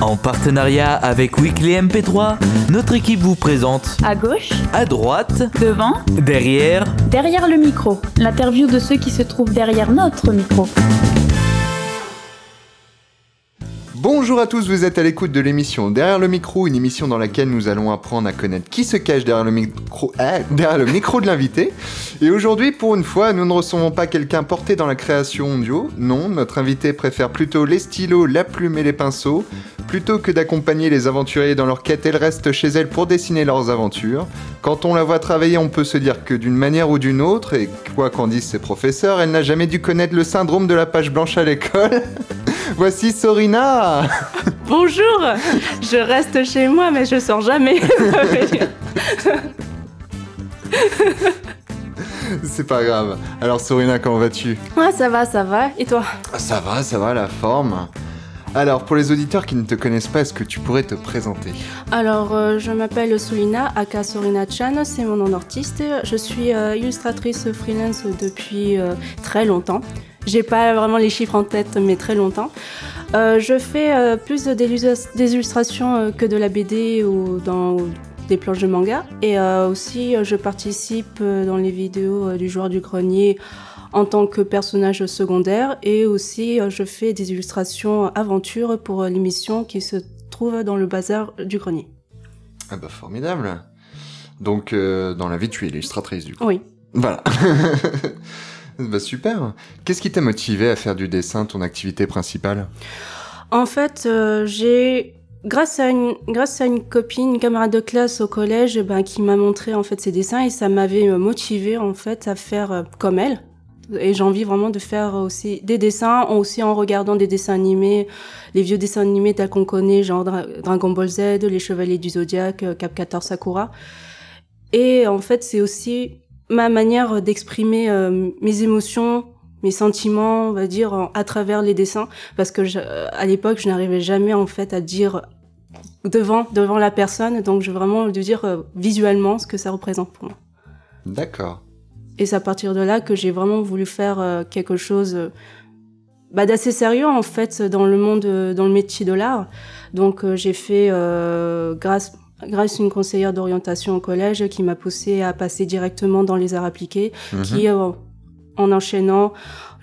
En partenariat avec Weekly MP3, notre équipe vous présente À gauche, à droite, devant, derrière, derrière le micro. L'interview de ceux qui se trouvent derrière notre micro. Bonjour à tous, vous êtes à l'écoute de l'émission Derrière le micro, une émission dans laquelle nous allons apprendre à connaître qui se cache derrière le micro, ah, derrière le micro de l'invité. Et aujourd'hui, pour une fois, nous ne recevons pas quelqu'un porté dans la création audio. Non, notre invité préfère plutôt les stylos, la plume et les pinceaux. Plutôt que d'accompagner les aventuriers dans leur quête, elle reste chez elle pour dessiner leurs aventures. Quand on la voit travailler, on peut se dire que d'une manière ou d'une autre, et quoi qu'en disent ses professeurs, elle n'a jamais dû connaître le syndrome de la page blanche à l'école. Voici Sorina Bonjour Je reste chez moi, mais je sors jamais. C'est pas grave. Alors Sorina, comment vas-tu? Ouais, ça va, ça va. Et toi? Ça va, ça va, la forme. Alors, pour les auditeurs qui ne te connaissent pas, est-ce que tu pourrais te présenter Alors, euh, je m'appelle Solina, aka Sorina Chan, c'est mon nom d'artiste. Je suis euh, illustratrice freelance depuis euh, très longtemps. J'ai pas vraiment les chiffres en tête, mais très longtemps. Je fais plus des illustrations que de la BD ou dans des planches de manga. Et aussi, je participe dans les vidéos du joueur du grenier en tant que personnage secondaire. Et aussi, euh, je fais des illustrations aventures pour euh, l'émission qui se trouve dans le bazar du grenier. Ah bah formidable. Donc, euh, dans la vie, tu es illustratrice du coup. Oui. Voilà. bah super. Qu'est-ce qui t'a motivé à faire du dessin ton activité principale? En fait, euh, j'ai grâce à une grâce à une copine, une camarade de classe au collège, ben, qui m'a montré en fait ses dessins et ça m'avait motivé en fait à faire euh, comme elle. Et j'ai envie vraiment de faire aussi des dessins, aussi en regardant des dessins animés, les vieux dessins animés tels qu'on connaît, genre Dra- Dragon Ball Z, Les Chevaliers du Zodiaque, euh, Cap 14 Sakura. Et en fait, c'est aussi ma manière d'exprimer euh, mes émotions, mes sentiments, on va dire, à travers les dessins parce que je- à l'époque je n'arrivais jamais en fait à dire devant devant la personne donc je veux vraiment de dire euh, visuellement ce que ça représente pour moi D'accord. Et c'est à partir de là que j'ai vraiment voulu faire euh, quelque chose euh, bah, d'assez sérieux en fait dans le monde euh, dans le métier de l'art donc j'ai fait euh, grâce grâce à une conseillère d'orientation au collège qui m'a poussé à passer directement dans les arts appliqués Mhm. qui euh, en enchaînant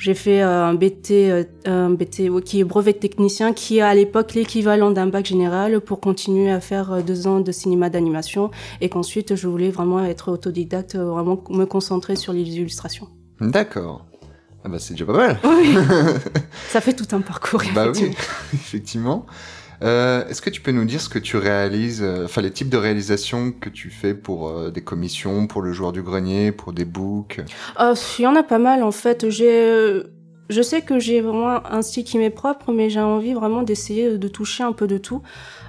j'ai fait euh, un BT euh, un BT ouais, qui est brevet de technicien qui est à l'époque l'équivalent d'un bac général pour continuer à faire euh, deux ans de cinéma d'animation et qu'ensuite je voulais vraiment être autodidacte vraiment me concentrer sur les illustrations D'accord. Ah bah c'est déjà pas mal. oui ça fait tout un parcours bah oui, effectivement. Euh, Est-ce que tu peux nous dire ce que tu réalises, euh, enfin les types de réalisations que tu fais pour euh, des commissions, pour le joueur du grenier, pour des books? Euh, Il y en a pas mal en fait. J'ai, euh, je sais que j'ai vraiment un style qui m'est propre, mais j'ai envie vraiment d'essayer de toucher un peu de tout.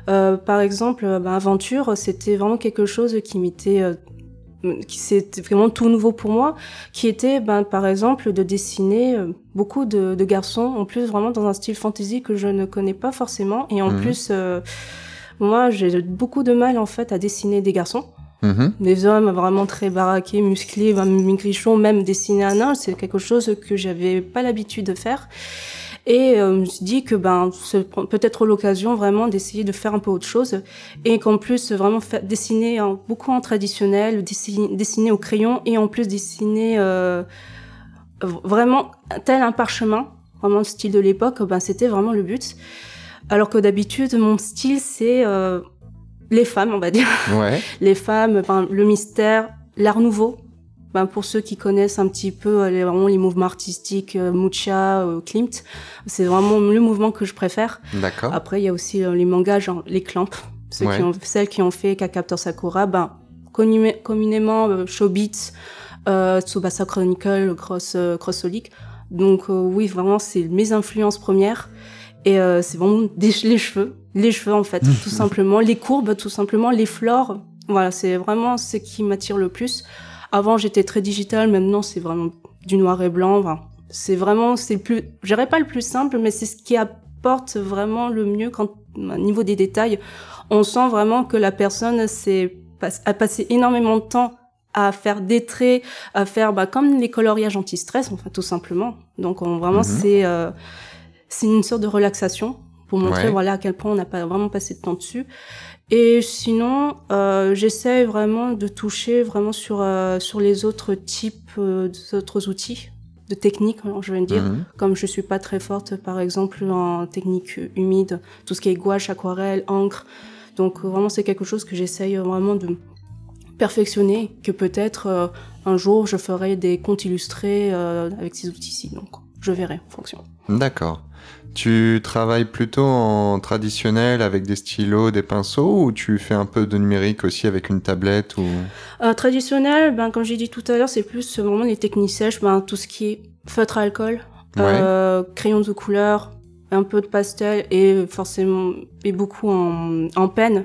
Euh, par exemple, ben, Aventure, c'était vraiment quelque chose qui m'était, qui c'était vraiment tout nouveau pour moi, qui était, ben, par exemple, de dessiner euh, beaucoup de, de garçons, en plus vraiment dans un style fantasy que je ne connais pas forcément, et en Mhm. plus, euh, moi, j'ai beaucoup de mal en fait à dessiner des garçons. Mhm. Des hommes vraiment très baraqués, musclés, ben, maigrichons, même dessinés un nain, c'est quelque chose que j'avais pas l'habitude de faire. Et euh, je me suis dit que ben c'est peut-être l'occasion vraiment d'essayer de faire un peu autre chose et qu'en plus vraiment dessiner beaucoup en traditionnel, dessiner, dessiner au crayon et en plus dessiner euh, vraiment tel un parchemin, vraiment le style de l'époque, ben c'était vraiment le but. Alors que d'habitude mon style c'est euh, les femmes, on va dire Ouais. les femmes, ben, le mystère, l'art nouveau. Ben, pour ceux qui connaissent un petit peu euh, les, vraiment les mouvements artistiques, euh, Mucha, euh, Klimt, c'est vraiment le mouvement que je préfère. D'accord. Après, il y a aussi euh, les mangas, genre les Clamp, ceux Ouais. qui ont, celles qui ont fait Kakaptor Sakura, ben, communé- communément euh, Showbiz, euh, Tsubasa Chronicle, Cross, euh, Crossolic. Donc euh, oui, vraiment, c'est mes influences premières. Et euh, c'est vraiment des, les cheveux, les cheveux en fait, tout simplement, les courbes, tout simplement, les flores. Voilà, c'est vraiment ce qui m'attire le plus. Avant, j'étais très digital, maintenant, c'est vraiment du noir et blanc. Enfin, c'est vraiment, c'est plus, je pas le plus simple, mais c'est ce qui apporte vraiment le mieux quand, au niveau des détails, on sent vraiment que la personne s'est, a passé énormément de temps à faire des traits, à faire bah, comme les coloriages anti-stress, enfin tout simplement. Donc on, vraiment Mhm. c'est euh, c'est une sorte de relaxation pour montrer Ouais. voilà à quel point on n'a pas vraiment passé de temps dessus. Et sinon, euh, j'essaie vraiment de toucher vraiment sur euh, sur les autres types euh, d'autres outils de techniques, je veux dire. Mhm. Comme je suis pas très forte, par exemple, en technique humide, tout ce qui est gouache, aquarelle, encre. Donc vraiment, c'est quelque chose que j'essaye vraiment de perfectionner, que peut-être euh, un jour je ferai des comptes illustrés euh, avec ces outils-ci. Donc je verrai en fonction. D'accord. Tu travailles plutôt en traditionnel avec des stylos, des pinceaux ou tu fais un peu de numérique aussi avec une tablette ou? Euh, traditionnel, ben, comme j'ai dit tout à l'heure, c'est plus vraiment les techniques sèches, ben, tout ce qui est feutre à alcool, euh, crayon de couleur, un peu de pastel et forcément et beaucoup en, en peine,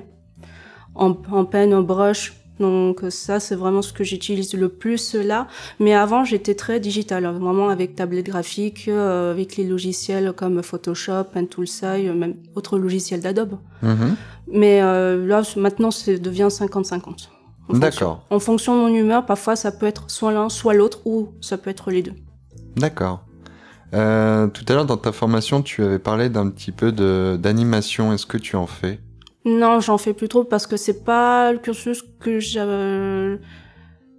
en, en peine, en brush. Donc ça, c'est vraiment ce que j'utilise le plus là. Mais avant, j'étais très digital, hein, vraiment avec tablette graphique, euh, avec les logiciels comme Photoshop, Toolsai, même autres logiciels d'Adobe. Mhm. Mais euh, là, maintenant, ça devient 50-50. En fonction- D'accord. En fonction de mon humeur, parfois ça peut être soit l'un, soit l'autre, ou ça peut être les deux. D'accord. Euh, tout à l'heure dans ta formation, tu avais parlé d'un petit peu d'animation. Est-ce que tu en fais? Non, j'en fais plus trop parce que c'est pas le cursus que je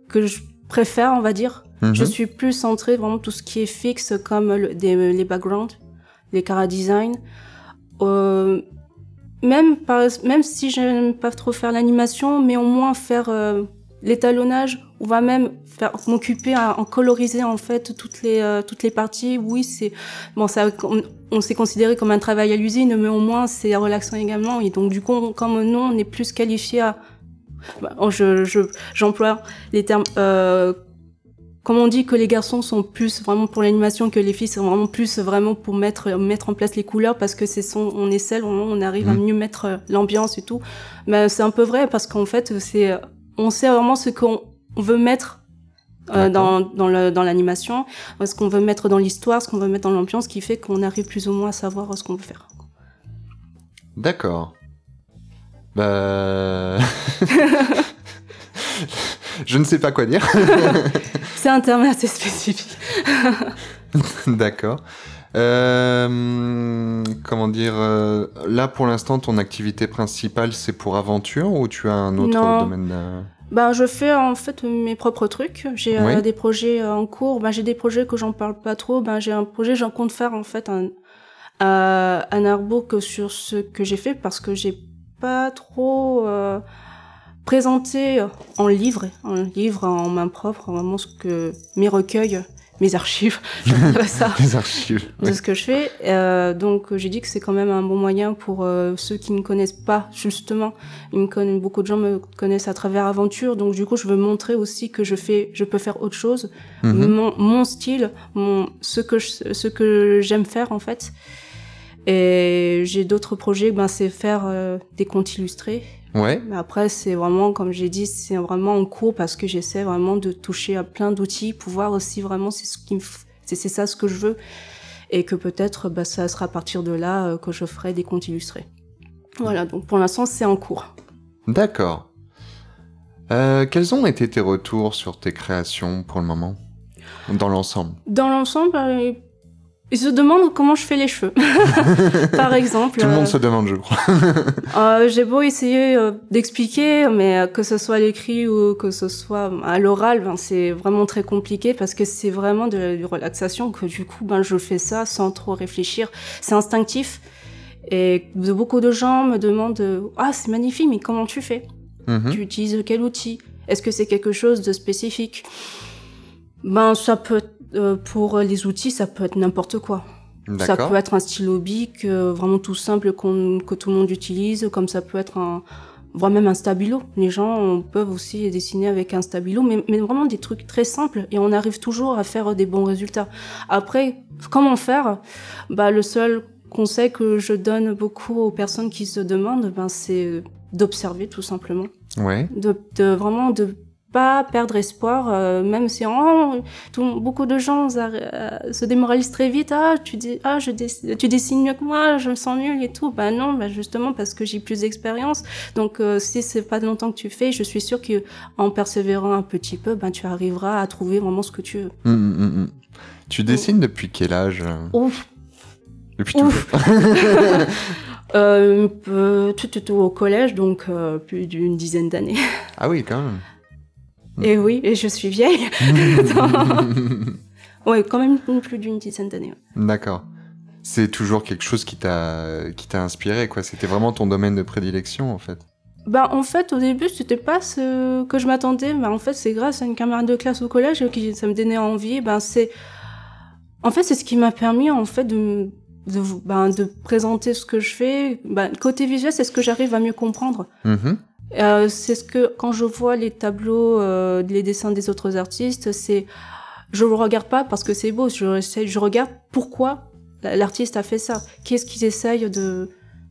que je préfère, on va dire. Mhm. Je suis plus centrée vraiment tout ce qui est fixe, comme le- des- les backgrounds, les cara design. Euh, même par, même si j'aime pas trop faire l'animation, mais au moins faire euh, l'étalonnage, on va même m'occuper à en coloriser en fait toutes les euh, toutes les parties. Oui, c'est bon, ça on, on s'est considéré comme un travail à l'usine, mais au moins c'est relaxant également. Et donc du coup, comme nous, on est plus qualifié à bah, je je j'emploie les termes euh, comme on dit que les garçons sont plus vraiment pour l'animation que les filles sont vraiment plus vraiment pour mettre mettre en place les couleurs parce que c'est son on est celle on arrive à Mhm. mieux mettre euh, l'ambiance et tout mais c'est un peu vrai parce qu'en fait c'est on sait vraiment ce qu'on on veut mettre euh, dans dans l'animation ce qu'on veut mettre dans l'histoire ce qu'on veut mettre dans l'ambiance qui fait qu'on arrive plus ou moins à savoir ce qu'on veut faire D'accord. Bah. Je ne sais pas quoi dire. c'est un terme assez spécifique D'accord. Euh, comment dire euh, Là, pour l'instant, ton activité principale, c'est pour aventure ou tu as un autre Non. domaine Ben, je fais en fait mes propres trucs. J'ai euh, des projets euh, en cours. Ben, j'ai des projets que j'en parle pas trop. Ben, j'ai un projet, j'en compte faire en fait un, euh, un artbook sur ce que j'ai fait parce que j'ai pas trop euh, présenté en livre, en livre en main propre, vraiment ce que mes recueils, mes archives, ça Les archives. de ce que je fais. Euh, donc j'ai dit que c'est quand même un bon moyen pour euh, ceux qui ne connaissent pas justement. Ils me connaissent, beaucoup de gens me connaissent à travers Aventure, donc du coup je veux montrer aussi que je fais, je peux faire autre chose, Mhm. mon, mon style, mon ce que je- ce que j'aime faire en fait. Et j'ai d'autres projets, ben c'est faire euh, des contes illustrés. Ouais. Mais après, c'est vraiment, comme j'ai dit, c'est vraiment en cours parce que j'essaie vraiment de toucher à plein d'outils, pouvoir aussi vraiment, c'est ce qui me, f- c'est c'est ça ce que je veux, et que peut-être, bah, ça sera à partir de là euh, que je ferai des contes illustrés. Voilà, donc pour l'instant, c'est en cours. D'accord. Euh, quels ont été tes retours sur tes créations pour le moment? Dans l'ensemble? Dans l'ensemble, euh, ils se demandent comment je fais les cheveux. Par exemple. Tout le euh, monde se demande, je crois. Euh, j'ai beau essayer euh, d'expliquer, mais euh, que ce soit à l'écrit ou que ce soit à l'oral, ben, c'est vraiment très compliqué parce que c'est vraiment de la relaxation que du coup, ben, je fais ça sans trop réfléchir. C'est instinctif. Et beaucoup de gens me demandent euh, Ah, c'est magnifique, mais comment tu fais? Mhm. Tu utilises quel outil? Est-ce que c'est quelque chose de spécifique? Ben, ça peut, euh, pour les outils, ça peut être n'importe quoi. Ça peut être un stylo bic, euh, vraiment tout simple qu'on- que tout le monde utilise, comme ça peut être un, voire même un stabilo. Les gens peuvent aussi dessiner avec un stabilo, mais, mais vraiment des trucs très simples et on arrive toujours à faire des bons résultats. Après, comment faire? Bah, le seul conseil que je donne beaucoup aux personnes qui se demandent, ben, c'est d'observer tout simplement Ouais. de, de vraiment de pas perdre espoir, euh, même si oh, tout- beaucoup de gens euh, se démoralisent très vite. Ah, tu dis, ah, je tu dessines mieux que moi, je me sens nul et tout. Ben non, ben justement parce que j'ai plus d'expérience. Donc euh, si c'est pas longtemps que tu fais, je suis sûre que en persévérant un petit peu, ben tu arriveras à trouver vraiment ce que tu veux. Mm, mm, mm. Tu dessines depuis quel âge euh? Ouf. Depuis Ouf. toujours. Euh, peu- tout, tout, tout au collège, donc euh, plus d'une dizaine d'années. Ah oui, quand même. Et oui, et je suis vieille. ouais, quand même plus d'une dizaine d'années. D'accord. C'est toujours quelque chose qui t'a qui t'a inspiré, quoi. C'était vraiment ton domaine de prédilection, en fait. Bah, en fait, au début, c'était pas ce que je m'attendais. Mais en fait, c'est grâce à une camarade de classe au collège qui ça me donnait envie. Ben, c'est, en fait, c'est ce qui m'a permis, en fait, de, de, ben, de présenter ce que je fais. Ben, côté visuel, c'est ce que j'arrive à mieux comprendre. Mhm. Euh, c'est ce que, quand je vois les tableaux, euh, les dessins des autres artistes, c'est, je le regarde pas parce que c'est beau. Je, je regarde pourquoi l'artiste a fait ça. Qu'est-ce qu'ils essayent de,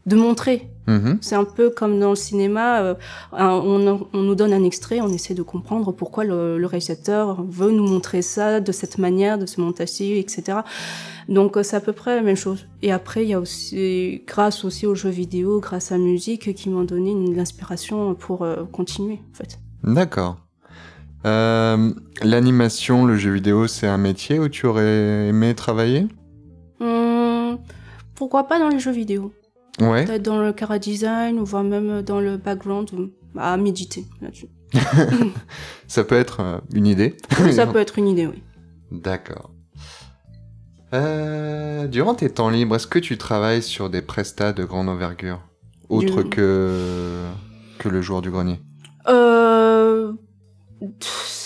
de montrer. Mhm. C'est un peu comme dans le cinéma, euh, on, on nous donne un extrait, on essaie de comprendre pourquoi le, le réalisateur veut nous montrer ça de cette manière, de ce montage-ci, etc. Donc euh, c'est à peu près la même chose. Et après, il y a aussi, grâce aussi aux jeux vidéo, grâce à la musique, qui m'ont donné une- l'inspiration pour euh, continuer, en fait. D'accord. Euh, L'animation, le jeu vidéo, c'est un métier où tu aurais aimé travailler? Hum, pourquoi pas dans les jeux vidéo Ouais. Peut-être dans le cara design, ou voire même dans le background, à méditer là-dessus. Ça peut être euh, une idée. ça peut être une idée, oui. D'accord. Euh, durant tes temps libres, est-ce que tu travailles sur des prestats de grande envergure? Autre Du- que, que le jour du grenier? Euh,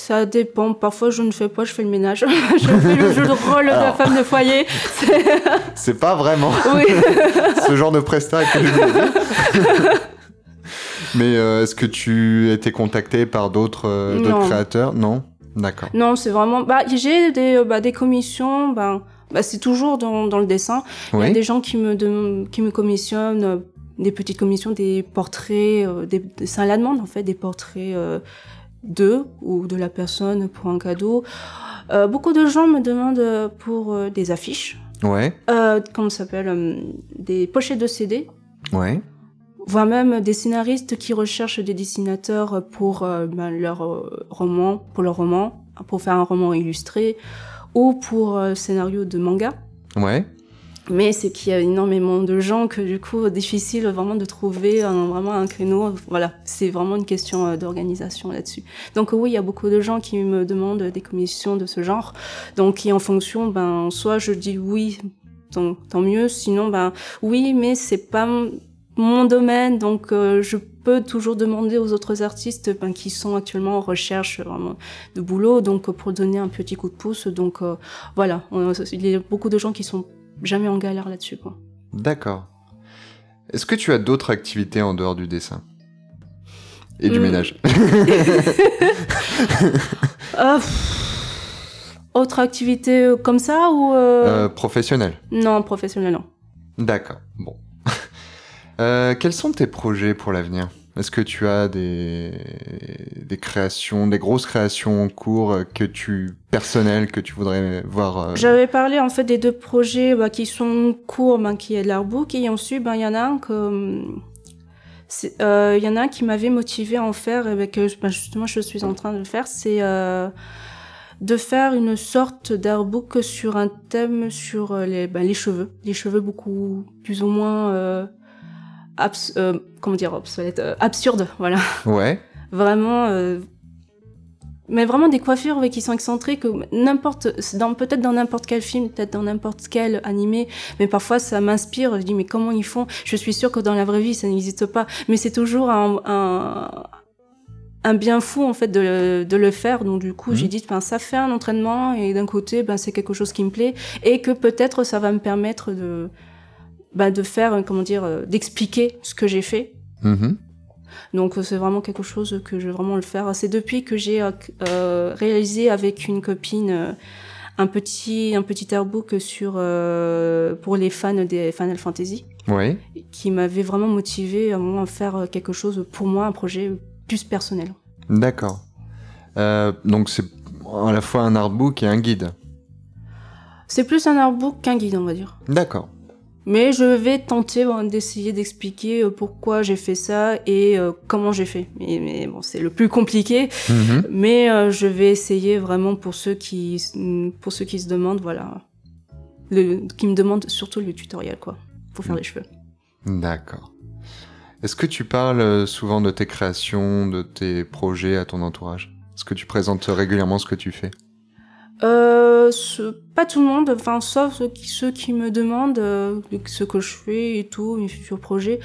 ça dépend. Parfois, je ne fais pas, je fais le ménage. je fais le jeu de rôle de la femme de foyer. C'est- pas vraiment oui. ce genre de prestat que je. Mais euh, est-ce que tu étais contacté par d'autres euh, créateurs? Non? D'accord. Non, c'est vraiment. Bah, j'ai des, euh, bah, des commissions. Bah, bah, c'est toujours dans, dans le dessin. Il y a des gens qui me, qui me commissionnent euh, des petites commissions, des portraits, euh, des, c'est à la demande en fait, des portraits euh, d'eux ou de la personne pour un cadeau. Euh, beaucoup de gens me demandent pour euh, des affiches. Ouais. Euh, comment ça s'appelle euh, Des pochettes de CD. Ouais. voire même des scénaristes qui recherchent des dessinateurs pour ben, leur roman, pour leur roman, pour faire un roman illustré, ou pour scénario de manga. Ouais. Mais c'est qu'il y a énormément de gens que du coup difficile vraiment de trouver un, vraiment un créneau. Voilà, c'est vraiment une question euh, d'organisation là-dessus. Donc oui, il y a beaucoup de gens qui me demandent des commissions de ce genre. Donc et en fonction, ben soit je dis oui, tant mieux. Sinon, ben oui, mais c'est pas mon domaine, donc euh, je peux toujours demander aux autres artistes ben, qui sont actuellement en recherche euh, vraiment de boulot, donc pour donner un petit coup de pouce. Donc voilà, il y a beaucoup de gens qui sont jamais en galère là-dessus. Quoi. D'accord. Est-ce que tu as d'autres activités en dehors du dessin Et du Hmm. ménage Euh, pff, autre activité euh, comme ça ou euh, Euh, Professionnel Non, professionnel, non. D'accord. Bon. Euh, quels sont tes projets pour l'avenir? Est-ce que tu as des, créations, des grosses créations en cours euh, que tu personnelles que tu voudrais voir euh, J'avais parlé en fait des deux projets bah, qui sont courts, ben, qui est l'artbook, et ensuite ben, il y en a un hum, euh, il y en a un qui m'avait motivé à en faire, et ben, que justement je suis en train de faire, c'est de faire une sorte d'artbook sur un thème sur les, cheveux, les cheveux beaucoup plus ou moins abs- euh, comment dire obsolète, euh, absurdes, voilà. Ouais. vraiment euh, mais vraiment des coiffures ouais, qui sont excentriques n'importe dans peut-être dans n'importe quel film peut-être dans n'importe quel animé mais parfois ça m'inspire je dis mais comment ils font? Je suis sûre que dans la vraie vie ça n'existe pas mais c'est toujours un, un un bien fou en fait de le, de le faire donc du coup j'ai dit ben ça fait un entraînement et d'un côté ben c'est quelque chose qui me plaît et que peut-être ça va me permettre de ben, de faire euh, comment dire euh, d'expliquer ce que j'ai fait Mhm. donc euh, c'est vraiment quelque chose que je vais vraiment le faire. C'est depuis que j'ai euh, réalisé avec une copine un petit un petit artbook sur euh, pour les fans des Final Fantasy qui m'avait vraiment motivé à faire quelque chose pour moi, un projet plus personnel. D'accord. Euh, donc c'est à la fois un artbook et un guide. C'est plus un artbook qu'un guide, on va dire. D'accord. Mais je vais tenter bon, d'essayer d'expliquer euh, pourquoi j'ai fait ça et euh, comment j'ai fait. Mais, mais bon, c'est le plus compliqué. Mhm. Mais euh, je vais essayer vraiment pour ceux qui, pour ceux qui se demandent, voilà, le, qui me demandent surtout le tutoriel quoi, pour faire les cheveux. D'accord. Est-ce que tu parles souvent de tes créations, de tes projets à ton entourage? Est-ce que tu présentes régulièrement ce que tu fais? Euh, ce- pas tout le monde, enfin sauf ceux qui, ceux qui me demandent euh, ce que je fais et tout, mes futurs projets.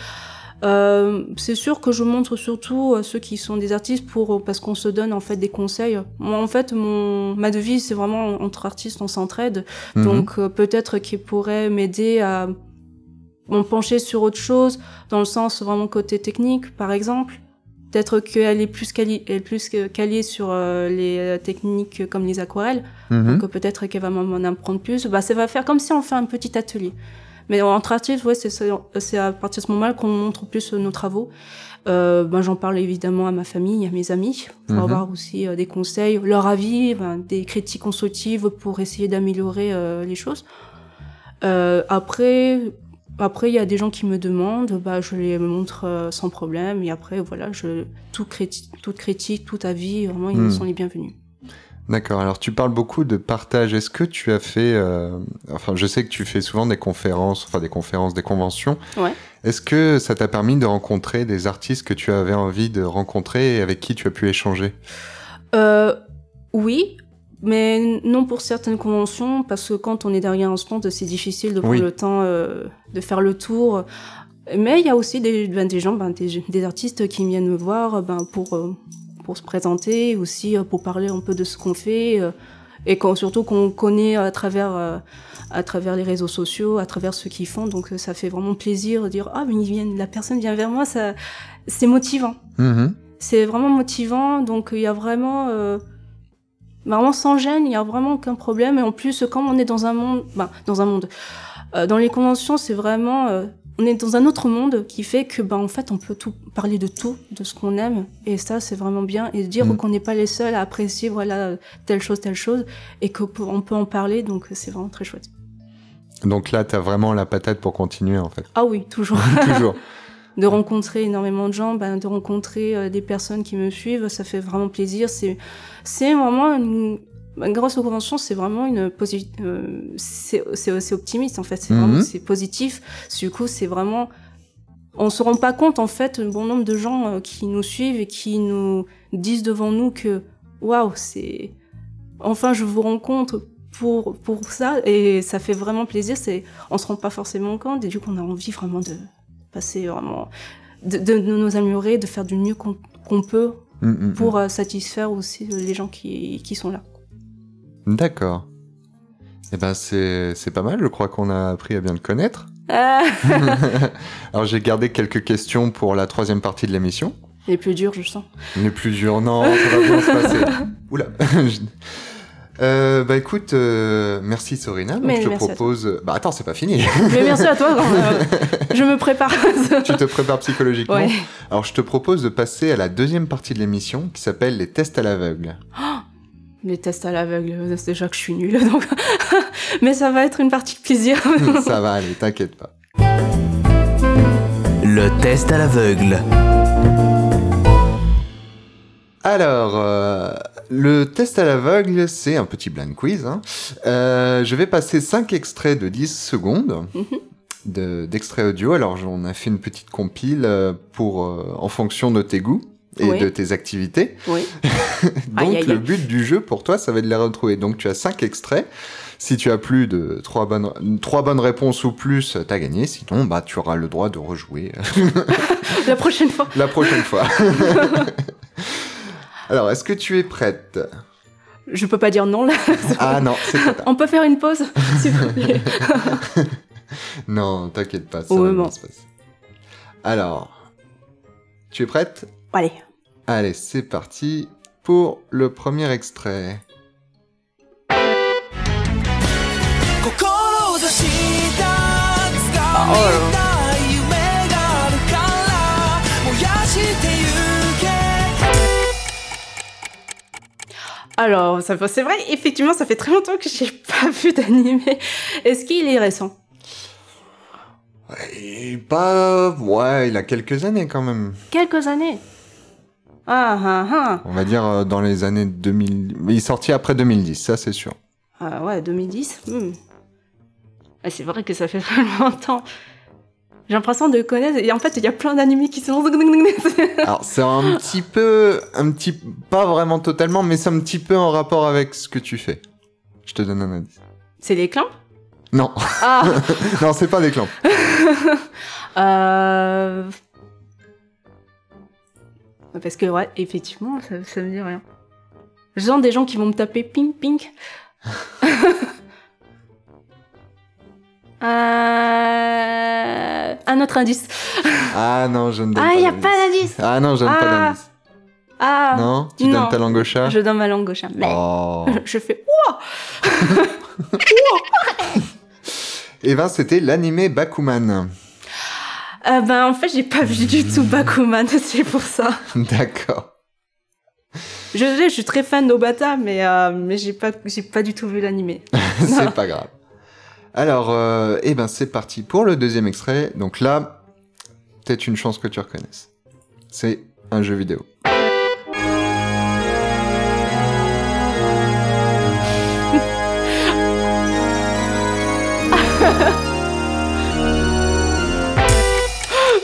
Euh, c'est sûr que je montre surtout à ceux qui sont des artistes pour parce qu'on se donne en fait des conseils. Moi en fait mon ma devise c'est vraiment entre artistes on s'entraide. Mhm. Donc euh, peut-être qu'il pourrait m'aider à me pencher sur autre chose dans le sens vraiment côté technique par exemple. Peut-être qu'elle est plus quali- elle est plus que calée sur euh, les euh, techniques comme les aquarelles. Mhm. Donc peut-être qu'elle va m'en apprendre plus. Bah, ça va faire comme si on fait un petit atelier. Mais entre artistes, ouais, c'est à partir de ce moment-là qu'on montre plus euh, nos travaux. Euh, ben, j'en parle évidemment à ma famille, à mes amis, pour Mhm. avoir aussi euh, des conseils, leur avis, ben, des critiques constructives pour essayer d'améliorer euh, les choses. Euh, après, après, il y a des gens qui me demandent, bah, je les montre euh, sans problème. Et après, voilà, je, tout criti- toute critique, tout avis, vraiment, ils Mhm. sont les bienvenus. D'accord. Alors, tu parles beaucoup de partage. Est-ce que tu as fait, euh, enfin, je sais que tu fais souvent des conférences, enfin des conférences, des conventions. Ouais. Est-ce que ça t'a permis de rencontrer des artistes que tu avais envie de rencontrer et avec qui tu as pu échanger? Euh, oui, mais non pour certaines conventions, parce que quand on est derrière un stand, c'est difficile de prendre Oui. le temps euh, de faire le tour. Mais il y a aussi des, ben, des gens, ben, des, des artistes qui viennent me voir ben, pour, euh, pour se présenter, aussi euh, pour parler un peu de ce qu'on fait, euh, et quand, surtout qu'on connaît à travers, euh, à travers les réseaux sociaux, à travers ce qu'ils font. Donc ça fait vraiment plaisir de dire, ah, mais ils viennent, la personne vient vers moi, ça, c'est motivant Mhm. c'est vraiment motivant. Donc il y a vraiment, euh, vraiment sans gêne, il y a vraiment aucun problème. Et en plus, comme on est dans un monde, ben, dans un monde, euh, dans les conventions, c'est vraiment, euh, on est dans un autre monde qui fait que, ben, en fait, on peut tout parler de tout, de ce qu'on aime. Et ça, c'est vraiment bien. Et dire Mm. qu'on n'est pas les seuls à apprécier, voilà, telle chose, telle chose, et qu'on peut, on peut en parler. Donc c'est vraiment très chouette. Donc là, tu as vraiment la patate pour continuer, en fait. Ah oui, toujours. Toujours. de rencontrer énormément de gens, ben, de rencontrer euh, des personnes qui me suivent, ça fait vraiment plaisir. C'est, c'est vraiment une, ben, grâce aux conventions, c'est vraiment une euh, c'est, c'est, c'est optimiste en fait. C'est vraiment, c'est positif. Du coup, c'est vraiment, on se rend pas compte en fait, un bon nombre de gens euh, qui nous suivent et qui nous disent devant nous que, waouh, c'est, enfin, je vous rencontre pour pour ça et ça fait vraiment plaisir. C'est, on se rend pas forcément compte et du coup, on a envie vraiment de passer vraiment de, de nous améliorer, de faire du mieux qu'on peut Mm, mm, mm. pour euh, satisfaire aussi les gens qui, qui sont là. D'accord. Eh ben, c'est pas mal. Je crois qu'on a appris à bien le connaître. Alors, j'ai gardé quelques questions pour la troisième partie de l'émission. les plus durs, je sens. Les plus durs, non, ça va bien se passer. Oula. Euh, bah écoute, euh, merci Sorina. Donc, Mais je te merci propose. Bah attends, c'est pas fini. Mais merci à toi, quand même. je me prépare. tu te prépares psychologiquement. ouais. Alors je te propose de passer à la deuxième partie de l'émission qui s'appelle les tests à l'aveugle. Les tests à l'aveugle, c'est déjà que je suis nulle, donc. Mais ça va être une partie de plaisir. ça va aller, t'inquiète pas. Le test à l'aveugle. Alors, euh, le test à l'aveugle, c'est un petit blind quiz. hein. Euh, je vais passer 5 extraits de 10 secondes Mhm. de- d'extraits audio. Alors, on a fait une petite compile euh, pour, euh, en fonction de tes goûts et Oui. de tes activités. oui. Donc, Aïe, aïe, le but du jeu pour toi, ça va être de les retrouver. Donc, tu as 5 extraits. Si tu as plus de 3 bonnes, trois bonnes réponses ou plus, t'as gagné. Sinon, bah, tu auras le droit de rejouer La prochaine fois. la prochaine fois. Alors, est-ce que tu es prête? Je peux pas dire non là. ah non, c'est On peut faire une pause, non, t'inquiète pas, ça Au va se passer. Alors, tu es prête? Allez. Allez, c'est parti pour le premier extrait. Ah, oh Alors, ça, c'est vrai, effectivement, ça fait très longtemps que j'ai pas vu d'animé. Est-ce qu'il est récent? Et pas... Ouais, il a quelques années quand même. Quelques années? Ah, ah, ah. On va dire euh, dans les années 2000... Mais il est sorti après 2010, ça c'est sûr. Ah ouais, 2010. hmm. Ah, c'est vrai que ça fait très longtemps. J'ai l'impression de connaître. Et en fait, il y a plein d'animés qui sont. Alors, c'est un petit peu, un petit, pas vraiment totalement, mais c'est un petit peu en rapport avec ce que tu fais. Je te donne un indice. C'est les clans? Non, Ah non, c'est pas des clans. euh... Parce que, ouais, effectivement, ça, ça me dit rien. Sens des gens qui vont me taper ping ping. euh... Un autre indice. Ah non, je ne donne Ah, pas il n'y a pas d'indice. Ah non, je donne pas Ah. d'indice. Ah, Non, tu non. donnes ta langue au chat? je donne ma langue au chat. Mais Oh. je fais Et ben, c'était l'animé Bakuman. Euh, ben, en fait, j'ai pas vu du tout Bakuman, c'est pour ça. D'accord. Je, je suis très fan d'Obata, mais, euh, mais j'ai pas, pas du tout vu l'animé. c'est pas grave. Alors, euh, eh ben, c'est parti pour le deuxième extrait. Donc là, peut-être une chance que tu reconnaisses. C'est un jeu vidéo.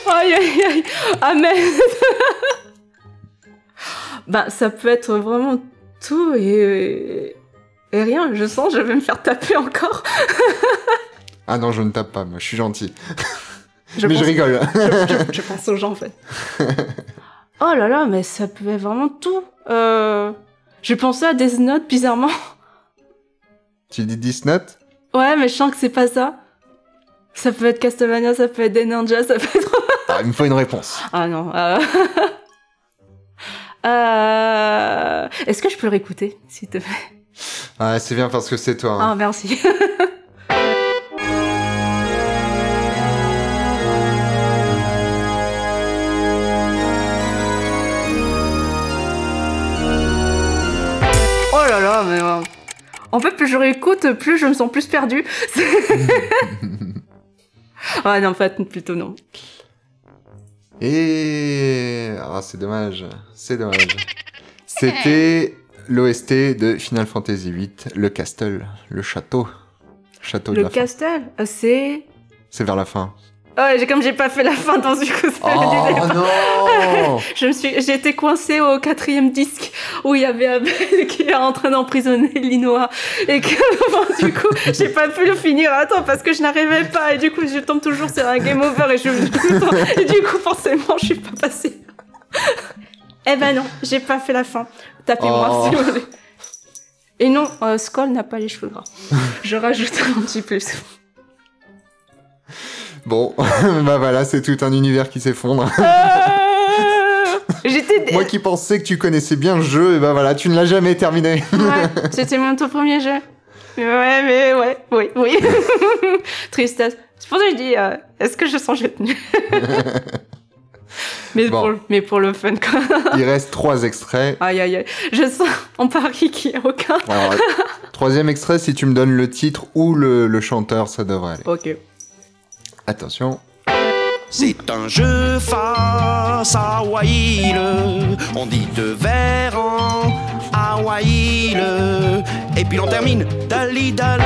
Aïe, aïe, aïe. Ah, mais... ben, ça peut être vraiment tout et, et rien. Je sens, je vais me faire taper encore. Ah non, je ne tape pas, moi, je suis gentil. Je mais pense, je rigole. je, je pense aux gens, en fait. oh là là, mais ça peut être vraiment tout. Euh... J'ai pensé à Death Note, bizarrement. tu dis 10 notes Ouais, mais je sens que c'est pas ça. Ça peut être Castlevania, ça peut être des ninjas, ça peut être... Ah, Il me faut une réponse. Ah non. euh. Euh, Est-ce que je peux le réécouter, s'il te plaît? Ah, c'est bien parce que c'est toi. hein. Ah, merci. oh là là, mais... euh, En fait, plus je réécoute, plus je me sens plus perdue. ah non, en fait, plutôt non. Et... Ah, c'est dommage. C'est dommage. C'était l'OST de Final Fantasy VIII, le castle, le château. Château de Le castel, euh, c'est... C'est vers la fin. Ouais, j'ai- comme j'ai pas fait la fin, donc du coup, ça Oh non Je me suis, j'ai été coincée au quatrième disque où il y avait Abel qui est en train d'emprisonner Linoa et que bon, du coup j'ai pas pu le finir à temps parce que je n'arrivais pas et du coup je tombe toujours sur un game over et je et du coup forcément je suis pas passée. Eh ben non, j'ai pas fait la fin. Tapez-moi Oh. si vous voulez. Et non, euh, Skoll n'a pas les cheveux gras. Je rajoute un petit plus. Bon, bah voilà, c'est tout un univers qui s'effondre. Euh, J'étais Moi qui pensais que tu connaissais bien le jeu, et bah voilà, tu ne l'as jamais terminé. Ouais, c'était mon tout premier jeu. Ouais, mais ouais, oui, oui. Tristesse. C'est pour ça que je dis, euh, est-ce que je sens que je vais tenir mais, Bon. pour, le- mais pour le fun, quoi. Il reste trois extraits. Aïe, aïe, aïe. Je sens en parie qu'il n'y a aucun. Alors, troisième extrait, si tu me donnes le titre ou le, le chanteur, ça devrait aller. Ok. Attention. C'est un jeu face à Wail. On dit deux vers en Hawaï. Et puis l'on termine Dali Dali.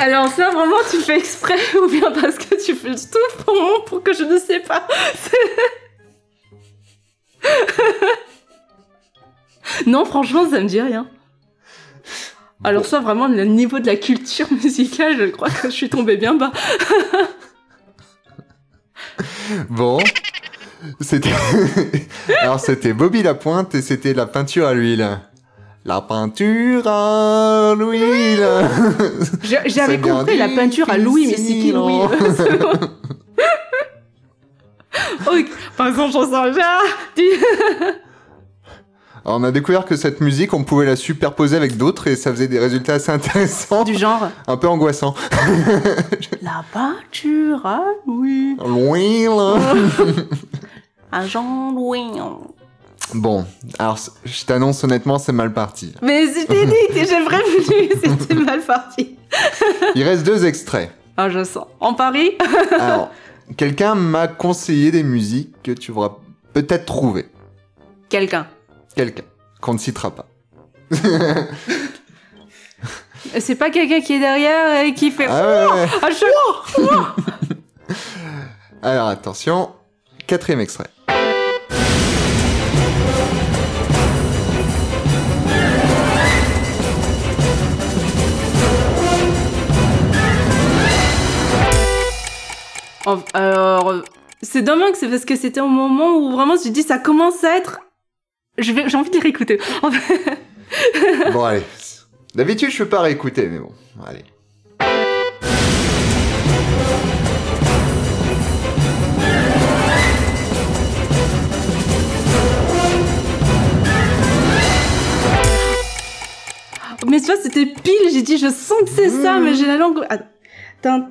Alors ça, vraiment, tu fais exprès ou bien parce que tu fais tout pour moi pour que je ne sais pas? Non, franchement, ça me dit rien. Alors ça, vraiment, le niveau de la culture musicale, je crois que je suis tombée bien bas. Bon. C'était. Alors, c'était Bobby Lapointe et c'était la peinture à l'huile. La peinture à l'huile. J'ai- J'avais compris la peinture à Louis, mais c'est qui difficile, Louis hein. Ok, par exemple, j'en Alors, on a découvert que cette musique, on pouvait la superposer avec d'autres et ça faisait des résultats assez intéressants. Du genre, Un peu angoissants. la peinture à Louis. L'huile. À Jean-Louis. Bon, alors je t'annonce honnêtement, c'est mal parti. Mais c'était dit, j'ai prévenu, c'était mal parti. Il reste deux extraits. Ah, je sens. En Paris Alors, quelqu'un m'a conseillé des musiques que tu pourras peut-être trouver. Quelqu'un. Quelqu'un qu'on ne citera pas. C'est pas quelqu'un qui est derrière et qui fait. Ah ouais, ouais. Ah, je... Alors attention, quatrième extrait. Alors, euh, c'est dommage, c'est parce que c'était au moment où vraiment je dis ça commence à être. Je vais, j'ai envie de les réécouter. Bon allez. D'habitude je peux pas réécouter, mais bon, allez. Mais tu vois, c'était pile, j'ai dit, je sens que c'est ça, mais j'ai la langue. Attends.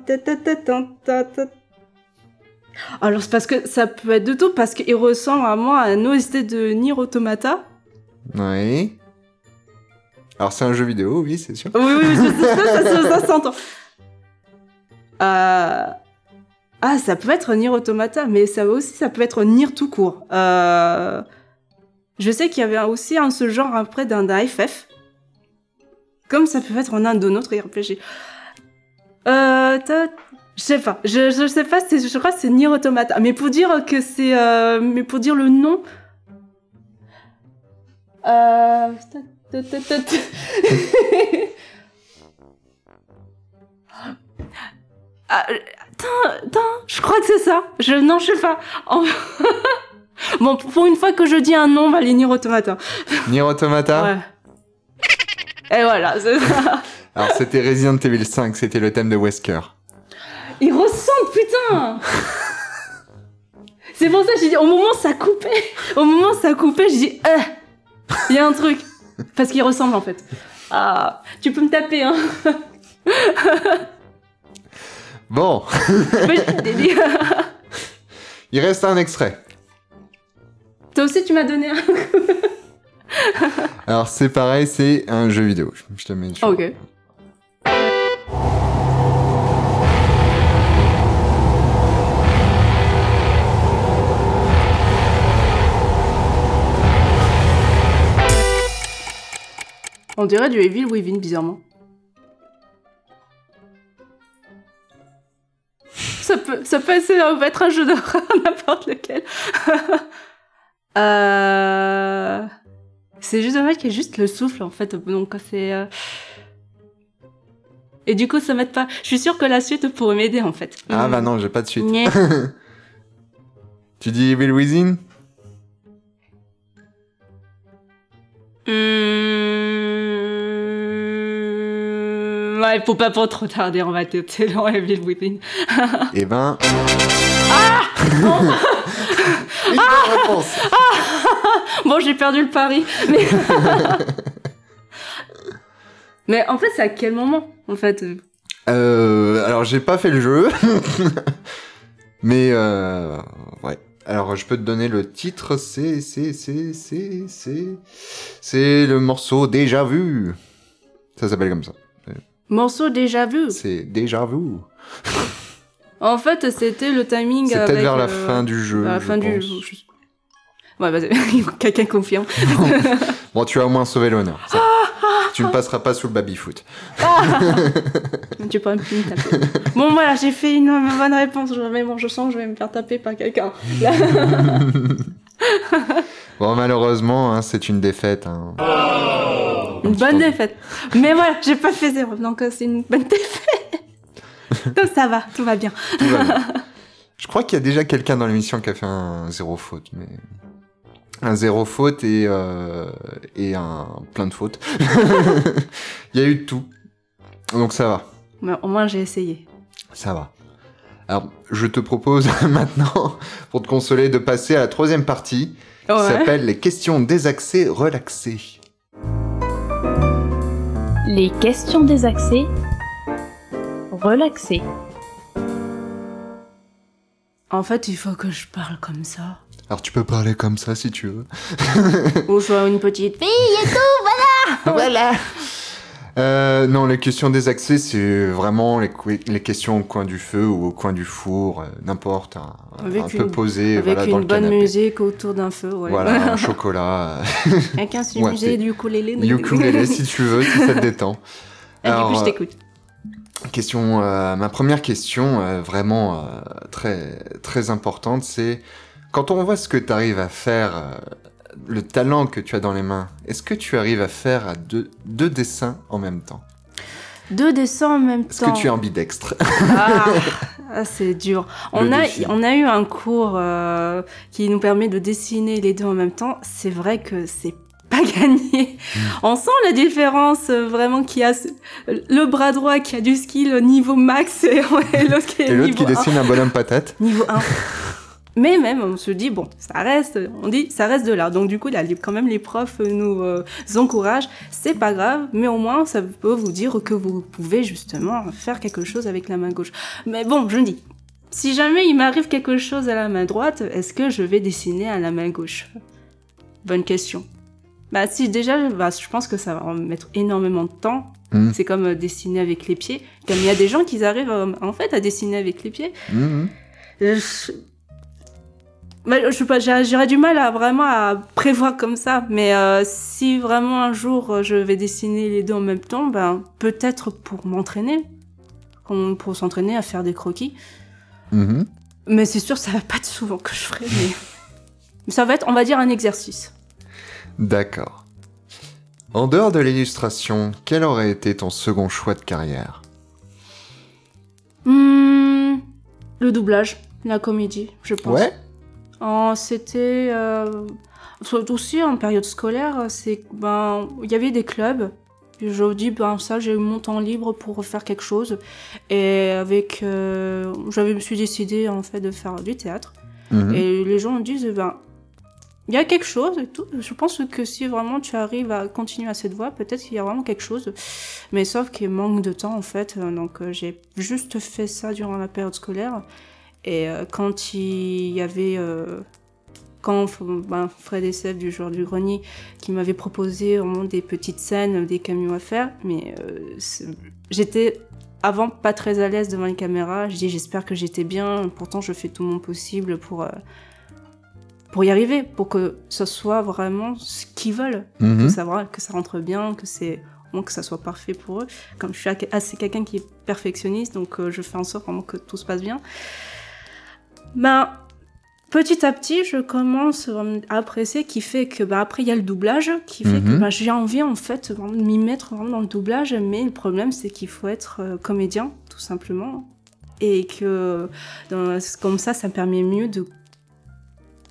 Alors, c'est parce que ça peut être de tout, parce qu'il ressemble vraiment à un OST de Nier Automata. Oui. Alors c'est un jeu vidéo, oui, c'est sûr. Oui, oui, oui, je sais, ça, ça, ça, s'entend. Ah, ça peut être Nier Automata, mais ça aussi, ça peut être Nier tout court. Euh... Je sais qu'il y avait aussi un ce genre après d'un FF. Comme ça peut être en un d'un autre RPG. Euh... Je sais pas, je, je sais pas, c'est- je crois que c'est Nier Automata. Mais pour dire que c'est... euh, Mais pour dire le nom... Euh... Ah, attends, attends, je crois que c'est ça. Je, non, je sais pas. En- bon, pour une fois que je dis un nom, on va aller Nier Automata. Nier Automata. Ouais. Et voilà, c'est ça. Alors c'était Resident Evil 5, c'était le thème de Wesker. C'est pour ça que j'ai dit, au moment ça coupait, au moment ça coupait, j'ai dit, eh, il y a un truc. Parce qu'il ressemble, en fait. Ah, tu peux me taper, hein. Bon, il reste un extrait. Toi aussi, tu m'as donné un. Alors c'est pareil, c'est un jeu vidéo. Je- te mets dessus. Ok. On dirait du Evil Within, bizarrement. Ça peut, ça peut être, peut être un jeu d'horreur, n'importe lequel. euh... C'est juste dommage qu'il y ait juste le souffle, en fait. Donc, c'est... euh, Et du coup, ça m'aide pas. Je suis sûre que la suite pourrait m'aider, en fait. Ah bah non, j'ai pas de suite. Tu dis Evil Within? Mmh... Ouais, faut pas trop tarder, on va tester dans Evil Within. Eh ben. Ah Une bonne réponse. Bon, j'ai perdu le pari, mais... mais en fait, c'est à quel moment, en fait euh Euh, alors j'ai pas fait le jeu, mais euh, ouais. Alors je peux te donner le titre, c'est c'est c'est c'est c'est c'est le morceau déjà vu. Ça s'appelle comme ça. Morceau déjà vu. C'est déjà vu. En fait, c'était le timing C'est peut-être vers la euh, fin du jeu. à la je fin du... pense. je- Ouais, vas-y, quelqu'un confirme. Bon, tu as au moins sauvé l'honneur. ça. Ah, tu ne passeras pas sous le baby-foot. tu peux me taper. Bon, voilà, j'ai fait une bonne réponse, mais bon, je sens que je vais me faire taper par quelqu'un. Bon, malheureusement, hein, c'est une défaite. hein. Une bonne défaite. Mais voilà, j'ai pas fait zéro, donc euh, c'est une bonne défaite. donc ça va, tout va bien. Tout va bien. Je crois qu'il y a déjà quelqu'un dans l'émission qui a fait un zéro faute, mais un zéro faute et euh, et un plein de fautes. Il y a eu de tout, donc ça va, Mais au moins, j'ai essayé. ça va. Alors, je te propose maintenant, pour te consoler, de passer à la troisième partie, qui Ouais. s'appelle les questions désaxées relaxées. Les questions désaxées. Relaxées. En fait, il faut que je parle comme ça. Alors, tu peux parler comme ça si tu veux. Ou soit une petite fille. voilà. Euh, non, les questions désaxées, c'est vraiment les, les questions au coin du feu ou au coin du four, euh, n'importe, un, Avec un une- peu posé, Avec voilà, dans une le bonne canapé. musique autour d'un feu, ouais. Voilà, un chocolat, Avec un Ouais, sujet c'est- du ukulélé. euh, ukulélé si tu veux, si ça te détend. Et du coup, Alors, je euh, t'écoute. question, euh, ma première question, euh, vraiment euh, très, très importante, c'est quand on voit ce que tu arrives à faire, euh, le talent que tu as dans les mains, est-ce que tu arrives à faire à deux, deux dessins en même temps? Deux dessins en même Est-ce temps. que tu es ambidextre? Ah, ah, c'est dur. On a, défi. on a eu un cours euh, qui nous permet de dessiner les deux en même temps. C'est vrai que c'est pas gagné. Hmm. On sent la différence euh, vraiment qui a le bras droit qui a du skill au niveau max et, et l'autre qui est Et l'autre niveau qui 1. dessine un bonhomme patate Niveau 1. Mais même, on se dit, bon, ça reste, on dit, ça reste de l'art. Donc, du coup, là, quand même, les profs nous euh, encouragent. C'est pas grave, mais au moins, ça peut vous dire que vous pouvez justement faire quelque chose avec la main gauche. Mais bon, je dis, si jamais il m'arrive quelque chose à la main droite, est-ce que je vais dessiner à la main gauche? Bonne question. Bah, si, déjà, bah, je pense que ça va me mettre énormément de temps. Mhm. C'est comme euh, dessiner avec les pieds. Comme il y a des gens qui arrivent, euh, en fait, à dessiner avec les pieds. Mhm. Euh, je- Bah, je sais pas, j'aurais du mal à vraiment à prévoir comme ça, mais euh, si vraiment un jour euh, je vais dessiner les deux en même temps, ben peut-être pour m'entraîner, pour s'entraîner à faire des croquis. Mhm. Mais c'est sûr, ça va pas être souvent que je ferai, mais ça va être, on va dire, un exercice. D'accord. En dehors de l'illustration, quel aurait été ton second choix de carrière? Hmm, le doublage, la comédie, je pense. Ouais? C'était euh, aussi en période scolaire, c'est ben il y avait des clubs. Je dis ben ça j'ai eu mon temps libre pour faire quelque chose et avec euh, j'avais me suis décidé en fait de faire du théâtre Mhm. et les gens me disent ben il y a quelque chose et tout. Je pense que si vraiment tu arrives à continuer à cette voie, peut-être qu'il y a vraiment quelque chose. Mais sauf qu'il manque de temps en fait. Donc euh, j'ai juste fait ça durant la période scolaire. Et euh, quand il y avait. euh, quand ben, Fred et Seb du jour du grenier qui m'avaient proposé vraiment des petites scènes, des camions à faire, mais euh, j'étais avant pas très à l'aise devant les caméras. Je dis j'espère que j'étais bien. Pourtant je fais tout mon possible pour euh, pour y arriver, pour que ce soit vraiment ce qu'ils veulent, Mhm. que, ça, que ça rentre bien, que c'est vraiment que ça soit parfait pour eux. Comme je suis assez quelqu'un qui est perfectionniste, donc euh, je fais en sorte vraiment que tout se passe bien. Ben, petit à petit, je commence euh, à apprécier, qui fait que ben, après il y a le doublage, qui fait que ben, j'ai envie en fait de m'y mettre vraiment dans le doublage, mais le problème c'est qu'il faut être euh, comédien, tout simplement, et que dans- comme ça, ça me permet mieux de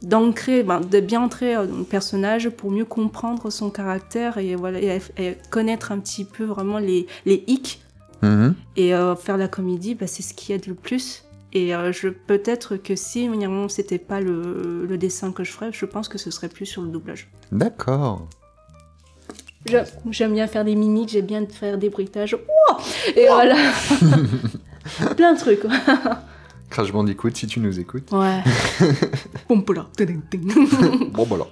d'ancrer, ben, de bien entrer euh, dans le personnage pour mieux comprendre son caractère et voilà et, et connaître un petit peu vraiment les les hicks Mhm. et euh, faire la comédie, bah, c'est ce qui aide le plus. Et euh, je peut-être que si vraiment c'était pas le, le dessin que je ferais, je pense que ce serait plus sur le doublage. D'accord. J'aime bien faire des mimiques, j'aime bien faire des bruitages. Et voilà. Plein de trucs. Crash Bandicoot, si tu nous écoutes. Ouais. Pompola. Bon, voilà.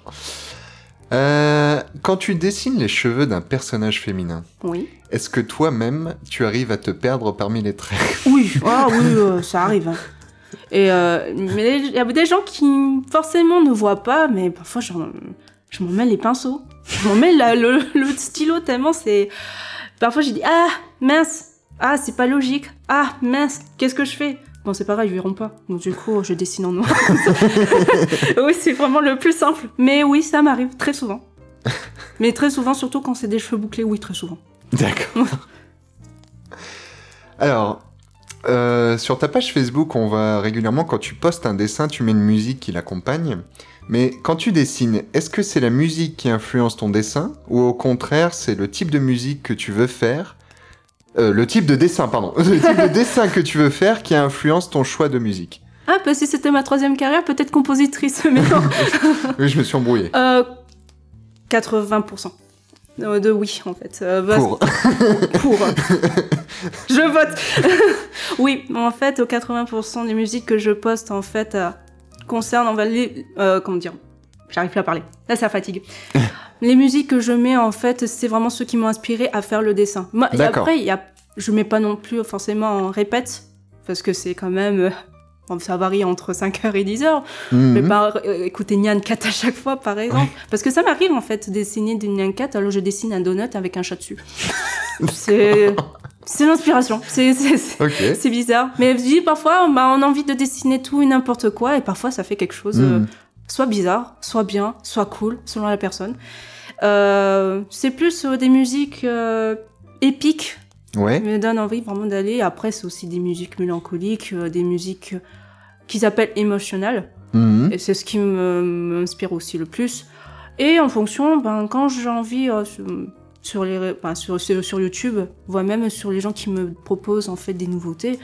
Euh, quand tu dessines les cheveux d'un personnage féminin, Oui. est-ce que toi-même, tu arrives à te perdre parmi les traits? Oui, ah oui, euh, ça arrive. hein. Et euh, mais il y a des gens qui forcément ne voient pas, mais parfois je, je m'en mêle les pinceaux. Je m'en mêle la- le, le stylo tellement c'est. Parfois j'ai dit ah mince, ah c'est pas logique, ah mince, qu'est-ce que je fais? Bon c'est pas grave, ils verront pas. Donc du coup je dessine en noir. oui c'est vraiment le plus simple. Mais oui ça m'arrive très souvent. Mais très souvent surtout quand c'est des cheveux bouclés, oui très souvent. D'accord. Alors, euh, sur ta page Facebook, on va régulièrement, quand tu postes un dessin, tu mets une musique qui l'accompagne. Mais quand tu dessines, est-ce que c'est la musique qui influence ton dessin? Ou au contraire, c'est le type de musique que tu veux faire? Euh, Le type de dessin, pardon. Le type de dessin que tu veux faire qui influence ton choix de musique. Ah bah si c'était ma troisième carrière, peut-être compositrice, mais non. Oui, je me suis embrouillé. Euh, 80% euh, de oui, en fait. Euh, bah, Pour. pour. je vote. oui, en fait, 80% des musiques que je poste, en fait, euh, concernent, on va les, comment dire, j'arrive plus à parler. Là, ça fatigue. Les musiques que je mets, en fait, c'est vraiment ceux qui m'ont inspiré à faire le dessin. Moi, et après, y a, je mets pas non plus forcément en répète, parce que c'est quand même, euh, bon, ça varie entre 5h et 10h. Je vais Mhm. pas euh, écouter Nyan Cat à chaque fois, par exemple. Parce que ça m'arrive, en fait, de dessiner du Nyan Cat, alors je dessine un donut avec un chat dessus. c'est... C'est l'inspiration. C'est c'est- c'est- Ok. c'est bizarre. Mais je dis, parfois, bah, on a envie de dessiner tout et n'importe quoi, et parfois ça fait quelque chose, euh, Mhm. Soit bizarre, soit bien, soit cool, selon la personne. Euh, c'est plus euh, des musiques euh, épiques Ouais. me donnent envie vraiment d'aller. Après, c'est aussi des musiques mélancoliques, euh, des musiques qu'ils appellent émotionnelles. Mhm. Et c'est ce qui m'inspire aussi le plus. Et en fonction, ben, quand j'ai envie sur, les, ben, sur, sur, YouTube, voire même sur les gens qui me proposent en fait des nouveautés,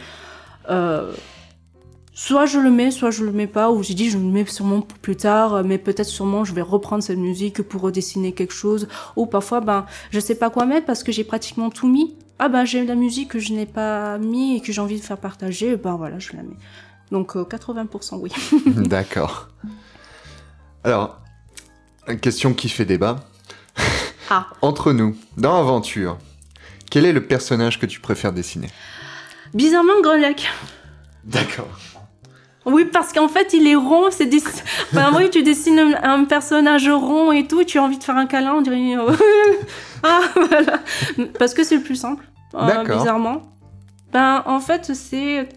soit je le mets, soit je le mets pas, ou j'ai dit je le mets sûrement pour plus tard, mais peut-être sûrement je vais reprendre cette musique pour redessiner quelque chose, ou parfois ben je sais pas quoi mettre parce que j'ai pratiquement tout mis. Ah ben j'ai la musique que je n'ai pas mis et que j'ai envie de faire partager, ben voilà je la mets. Donc euh, 80% oui. D'accord. Alors, une question qui fait débat. Ah. Entre nous, dans Aventure, quel est le personnage que tu préfères dessiner? Bizarrement, Grelec. D'accord. Oui, parce qu'en fait, il est rond. C'est des... Enfin, oui, tu dessines un, personnage rond et tout, tu as envie de faire un câlin, on dirait. ah, voilà. Parce que c'est le plus simple, euh, bizarrement. Ben, en fait, c'est.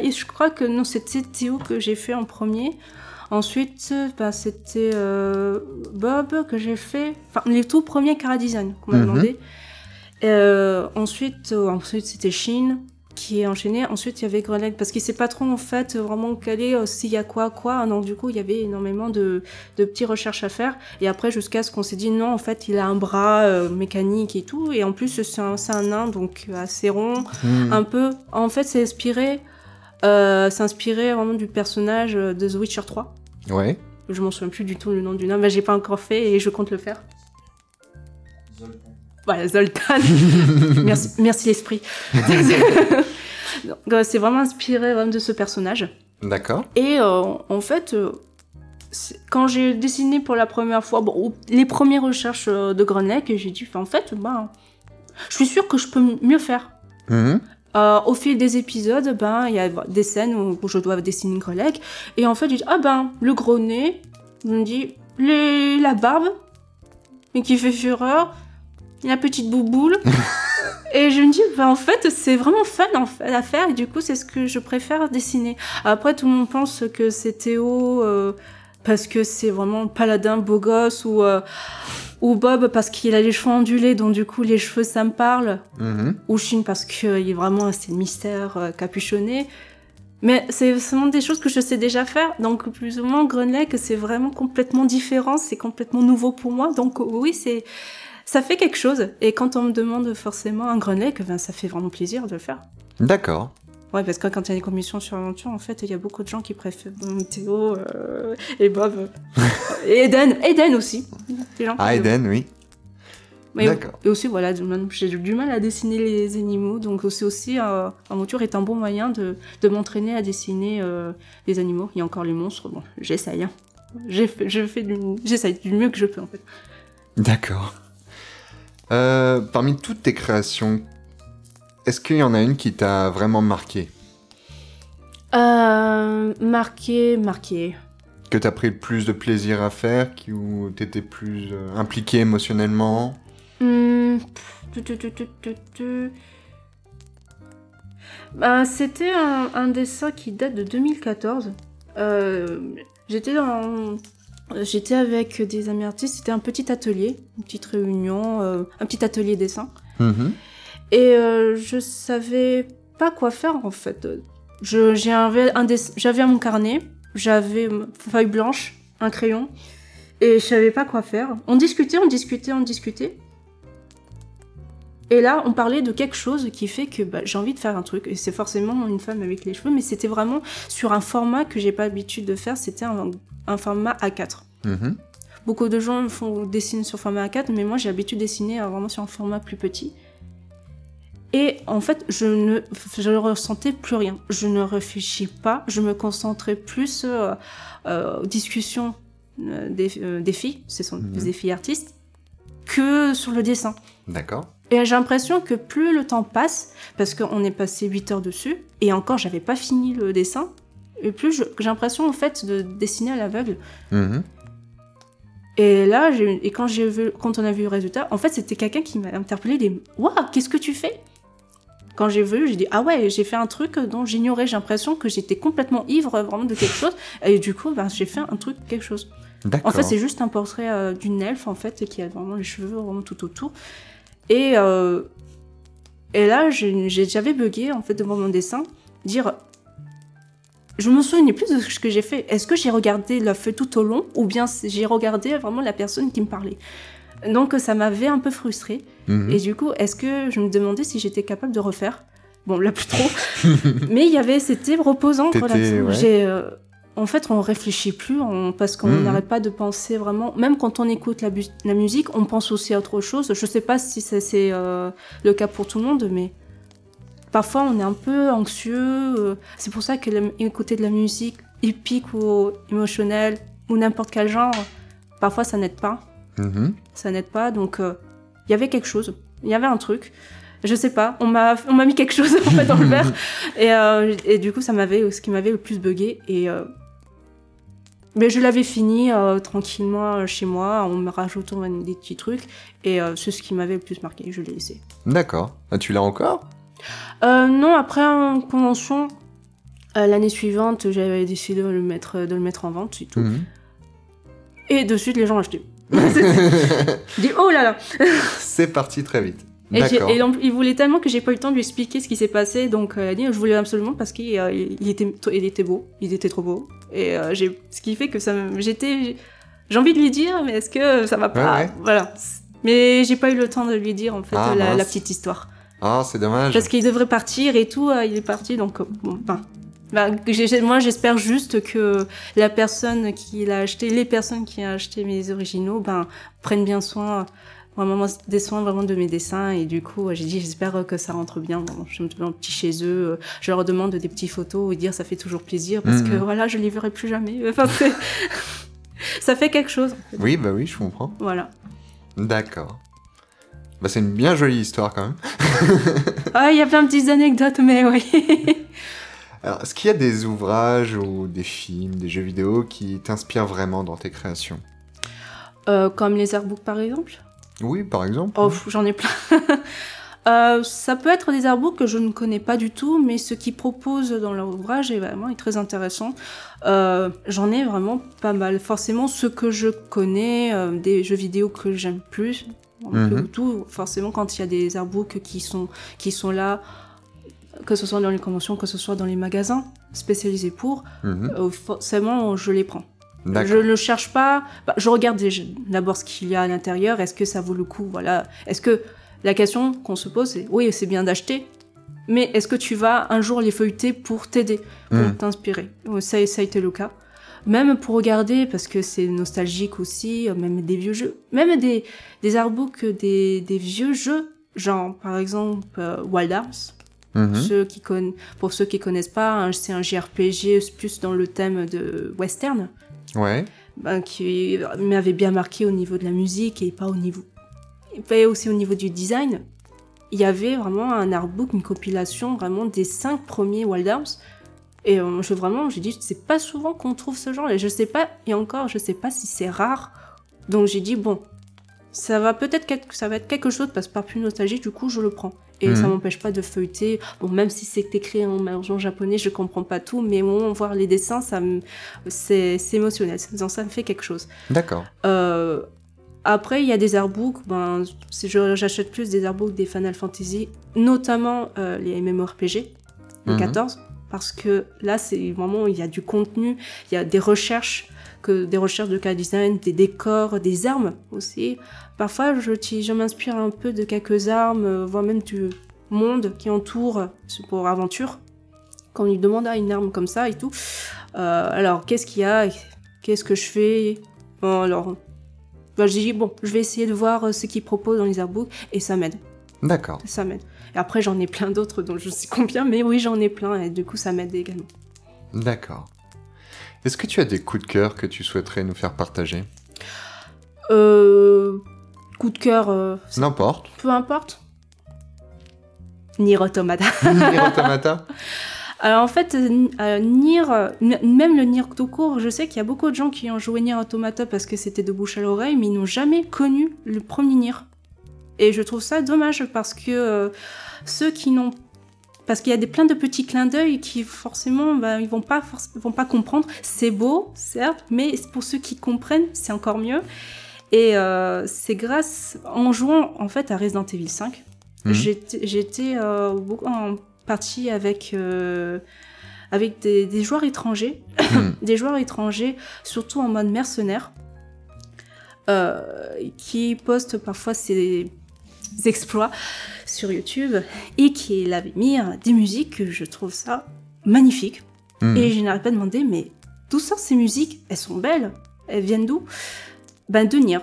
Et Je crois que non, c'était Théo que j'ai fait en premier. Ensuite, ben, c'était euh, Bob que j'ai fait. Enfin, les tout premiers Cara Design qu'on m'a Mhm. demandé. Euh, ensuite, ensuite c'était Shin qui est enchaîné. Ensuite, il y avait Grenade parce qu'il sait pas trop en fait vraiment calé euh, s'il y a quoi quoi. Donc du coup, il y avait énormément de, de petites recherches à faire. Et après, jusqu'à ce qu'on s'est dit non, en fait, il a un bras euh, mécanique et tout. Et en plus, c'est un, nain donc assez rond, Mhm. un peu. En fait, c'est inspiré. Euh, inspiré vraiment du personnage de The Witcher 3. Ouais. Je m'en souviens plus du tout le nom du nain, mais j'ai pas encore fait et je compte le faire. Voilà, Zoltan. merci, merci l'esprit. Donc, euh, c'est vraiment inspiré vraiment de ce personnage. D'accord. Et euh, en fait, euh, quand j'ai dessiné pour la première fois, bon, les premières recherches de Grenec, j'ai dit, en fait, ben, je suis sûre que je peux mieux faire. Euh, au fil des épisodes, ben, il y a des scènes où, où je dois dessiner une. Et en fait, j'ai dit, ah ben, le gros nez, je me dis, les, la barbe, mais qui fait fureur, la petite bouboule. et je me dis, ben, en fait, c'est vraiment fun à faire. Et du coup, c'est ce que je préfère dessiner. Après, tout le monde pense que c'est Théo euh, parce que c'est vraiment paladin beau gosse ou, euh, ou Bob parce qu'il a les cheveux ondulés, donc du coup, les cheveux, ça me parle Mhm. ou Chine parce qu'il est vraiment le mystère euh, capuchonné. Mais c'est vraiment des choses que je sais déjà faire. Donc plus ou moins Grunlake, c'est vraiment complètement différent, c'est complètement nouveau pour moi. Donc oui, c'est ça fait quelque chose. Et quand on me demande forcément un Grunlake, ben ça fait vraiment plaisir de le faire. D'accord. Ouais, parce que quand il y a des commissions sur aventure, en fait, il y a beaucoup de gens qui préfèrent Théo euh, et Bob. et Eden, Eden aussi. Gens Ah, Eden, oui. mais D'accord. Et aussi, voilà, j'ai du mal à dessiner les animaux, donc c'est aussi, euh, Aventure est un bon moyen de, de m'entraîner à dessiner euh, les animaux. Il y a encore les monstres, bon, j'essaye. Hein. J'essaye du mieux que je peux, en fait. D'accord. Euh, parmi toutes tes créations, est-ce qu'il y en a une qui t'a vraiment marqué? Euh, marqué, marqué. Que t'as pris le plus de plaisir à faire qui, Ou t'étais plus euh, impliqué émotionnellement? Tu. Bah, c'était un, un dessin qui date de 2014. Euh, j'étais dans... J'étais avec des amis artistes, c'était un petit atelier, une petite réunion, euh, un petit atelier dessin. Mhm. Et euh, je savais pas quoi faire en fait. J'avais un mon carnet, j'avais une feuille blanche, un crayon, et je savais pas quoi faire. On discutait, on discutait, on discutait. Et là, on parlait de quelque chose qui fait que bah, j'ai envie de faire un truc. Et c'est forcément une femme avec les cheveux, mais c'était vraiment sur un format que j'ai pas l'habitude de faire. C'était un, un format A4. Mhm. Beaucoup de gens font dessinent sur format A4, mais moi j'ai l'habitude de dessiner euh, vraiment sur un format plus petit. Et en fait, je ne, je ne ressentais plus rien. Je ne réfléchis pas. Je me concentrais plus euh, euh, aux discussions euh, des, des filles, ce sont Mhm. des filles artistes, que sur le dessin. D'accord. Et j'ai l'impression que plus le temps passe, parce qu'on est passé 8 heures dessus, et encore j'avais pas fini le dessin, et plus j'ai l'impression en fait de dessiner à l'aveugle. Mhm. Et là, et quand, vu, quand on a vu le résultat, en fait, c'était quelqu'un qui m'a interpellé des Waouh, qu'est-ce que tu fais? Quand j'ai vu, j'ai dit ah ouais, j'ai fait un truc dont j'ignorais. J'ai l'impression que j'étais complètement ivre vraiment de quelque chose. Et du coup, ben, j'ai fait un truc, quelque chose. En fait, c'est juste un portrait euh, d'une elfe en fait qui a vraiment les cheveux vraiment tout autour. Et euh, et là, j'avais bugué en fait devant mon dessin, dire. Je me souvenais plus de ce que j'ai fait. Est-ce que j'ai regardé la feuille tout au long ou bien j'ai regardé vraiment la personne qui me parlait? Donc ça m'avait un peu frustrée. Mhm. Et du coup, est-ce que je me demandais si j'étais capable de refaire? Bon, là plus trop. Mais il y avait, c'était reposant. ouais. J'ai, euh, en fait, on réfléchit plus on- parce qu'on Mhm. n'arrête pas de penser vraiment. Même quand on écoute la, bu- la musique, on pense aussi à autre chose. Je sais pas si ça, c'est euh, le cas pour tout le monde, mais parfois on est un peu anxieux. euh, C'est pour ça que écouter de la musique épique ou émotionnelle ou n'importe quel genre, parfois ça n'aide pas Mhm. ça n'aide pas. Donc, euh, il y avait quelque chose. Il y avait un truc. Je sais pas. On m'a, on m'a mis quelque chose en fait dans le verre. Et, euh, et du coup, ça m'avait, ce qui m'avait le plus bugué. Et euh, mais je l'avais fini euh, tranquillement euh, chez moi, en me rajoutant des petits trucs. Et euh, c'est ce qui m'avait le plus marqué. Je l'ai laissé. D'accord. Ah, tu l'as encore? Euh, non, après en convention, l'année suivante, j'avais décidé de le mettre, de le mettre en vente, c'est tout. Mhm. Et de suite, les gens achetaient. Je dis oh là là. C'est parti très vite. Et, et il voulait tellement que j'ai pas eu le temps de lui expliquer ce qui s'est passé, donc euh, elle a dit je voulais absolument parce qu'il euh, il était, il était beau, il était trop beau. Et euh, j'ai, ce qui fait que ça, j'étais, j'ai envie de lui dire, mais est-ce que ça va pas? Ouais, ouais. Voilà. Mais j'ai pas eu le temps de lui dire en fait Ah, la, petite histoire. Ah, c'est dommage. Parce qu'il devrait partir et tout, euh, il est parti, donc euh, bon, ben. ben, moi, j'espère juste que la personne qui l'a acheté, les personnes qui ont acheté mes originaux, ben, prennent bien soin, vraiment des soins vraiment de mes dessins. Et du coup, euh, j'ai dit, j'espère euh, que ça rentre bien. Bon, je me mets un petit chez eux, euh, je leur demande des petites photos et dire, ça fait toujours plaisir parce que Mhm. voilà, je les verrai plus jamais. Enfin, c'est- ça fait quelque chose. Oui, bah oui, je comprends. Voilà. D'accord. Bah, c'est une bien jolie histoire quand même. Ah, il y a plein de petites anecdotes, mais oui. Alors, est-ce qu'il y a des ouvrages ou des films, des jeux vidéo qui t'inspirent vraiment dans tes créations? Euh, comme les artbooks, par exemple? Oui, par exemple. Oh, j'en ai plein. Euh, ça peut être des artbooks que je ne connais pas du tout, mais ce qu'ils proposent dans leur ouvrage est vraiment est très intéressant. Euh, j'en ai vraiment pas mal. Forcément, ceux que je connais, euh, des jeux vidéo que j'aime plus, un peu Mhm. tout. Forcément, quand il y a des artbooks qui sont, qui sont là, que ce soit dans les conventions, que ce soit dans les magasins spécialisés pour, Mhm. forcément, je les prends. Je ne cherche pas. bah, je regarde d'abord ce qu'il y a à l'intérieur. Est-ce que ça vaut le coup Voilà. Est-ce que la question qu'on se pose, c'est oui, c'est bien d'acheter, mais est-ce que tu vas un jour les feuilleter pour t'aider, pour Mm. t'inspirer? Ouais, ça, ça a été le cas. Même pour regarder, parce que c'est nostalgique aussi, euh, même des vieux jeux, même des, des artbooks des, des vieux jeux, genre par exemple euh, Wild Arms. Mhm. Ceux qui pour ceux qui connaissent pas, hein, c'est un JRPG plus dans le thème de western Ouais. ben, qui m'avait bien marqué au niveau de la musique et pas au niveau et pas aussi au niveau du design. Il y avait vraiment un artbook, une compilation vraiment des cinq premiers Wild Arms. Et euh, je vraiment, j'ai dit, c'est pas souvent qu'on trouve ce genre. Et je sais pas, et encore, je sais pas si c'est rare. Donc j'ai dit, bon, ça va peut-être ça va être quelque chose parce que par plus nostalgie, du coup, je le prends. Et Mhm. ça m'empêche pas de feuilleter. Bon, même si c'est écrit en, en japonais, je comprends pas tout, mais au moment voir les dessins, ça me, c'est, c'est émotionnel. Donc ça me fait quelque chose. D'accord. Euh, après, il y a des artbooks. Ben, j'achète plus des artbooks des Final Fantasy, notamment euh, les MMORPG, les Mhm. 14, parce que là, c'est vraiment il y a du contenu, il y a des recherches, que des recherches de cas design, des décors, des armes aussi. Parfois, je, je m'inspire un peu de quelques armes, euh, voire même du monde qui entoure ce pour aventure. Quand on lui demande à une arme comme ça et tout, euh, alors qu'est-ce qu'il y a, qu'est-ce que je fais, Bon, alors bah, j'ai dit, bon, je vais essayer de voir euh, ce qu'ils proposent dans les artbooks et ça m'aide. D'accord. Ça m'aide. Et après, j'en ai plein d'autres dont je sais combien, mais oui, j'en ai plein et du coup, ça m'aide également. D'accord. Est-ce que tu as des coups de cœur que tu souhaiterais nous faire partager Euh, coup de cœur, euh, N'importe. peu importe. Nier Automata. Nier Automata Alors en fait, euh, euh, Nier, euh, même le Nier tout court, je sais qu'il y a beaucoup de gens qui ont joué Nier Automata parce que c'était de bouche à l'oreille, mais ils n'ont jamais connu le premier Nier. Et je trouve ça dommage parce que euh, ceux qui n'ont parce qu'il y a des plein de petits clins d'œil qui forcément bah, ils vont pas forc- vont pas comprendre. C'est beau, certes, mais pour ceux qui comprennent, c'est encore mieux. Et euh, c'est grâce en jouant en fait à Resident Evil 5, Mhm. j'étais euh, beaucoup en partie avec euh, avec des, des joueurs étrangers, Mhm. des joueurs étrangers, surtout en mode mercenaire, euh, qui postent parfois ces exploits sur YouTube et qui avait mis des musiques que je trouve ça magnifique. Mhm. Et je n'arrête pas de demander, mais d'où sortent ces musiques? Elles sont belles. Elles viennent d'où? Ben de Nier.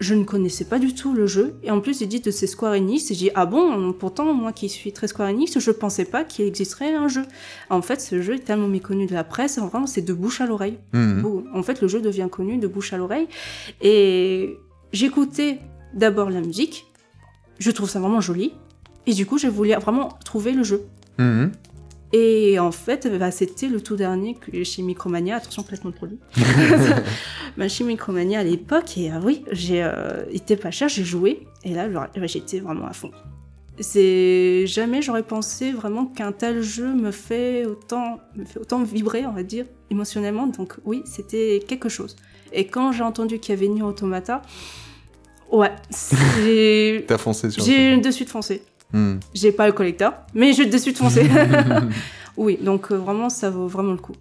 Je ne connaissais pas du tout le jeu. Et en plus, il dit de ces Square Enix. Et j'ai dit, ah bon? Pourtant, moi qui suis très Square Enix, je pensais pas qu'il existerait un jeu. En fait, ce jeu est tellement méconnu de la presse. Vraiment, c'est de bouche à l'oreille. Bon, En fait, le jeu devient connu de bouche à l'oreille. Et j'écoutais d'abord la musique. Je trouve ça vraiment joli. Et du coup, j'ai voulu vraiment trouver le jeu. Mhm. Et en fait, bah, c'était le tout dernier que chez Micromania. Attention, placement de produit. bah, chez Micromania à l'époque. Et euh, oui, j'ai euh, été pas cher, j'ai joué. Et là, bah, j'étais vraiment à fond. C'est jamais j'aurais pensé vraiment qu'un tel jeu me fait autant me fait autant vibrer, on va dire, émotionnellement. Donc oui, c'était quelque chose. Et quand j'ai entendu qu'il y avait Nier Automata, ouais, j'ai T'as foncé sur j'ai de suite foncé. Mhm. J'ai pas le collecteur, mais j'ai de suite foncé. oui, donc euh, vraiment, ça vaut vraiment le coup.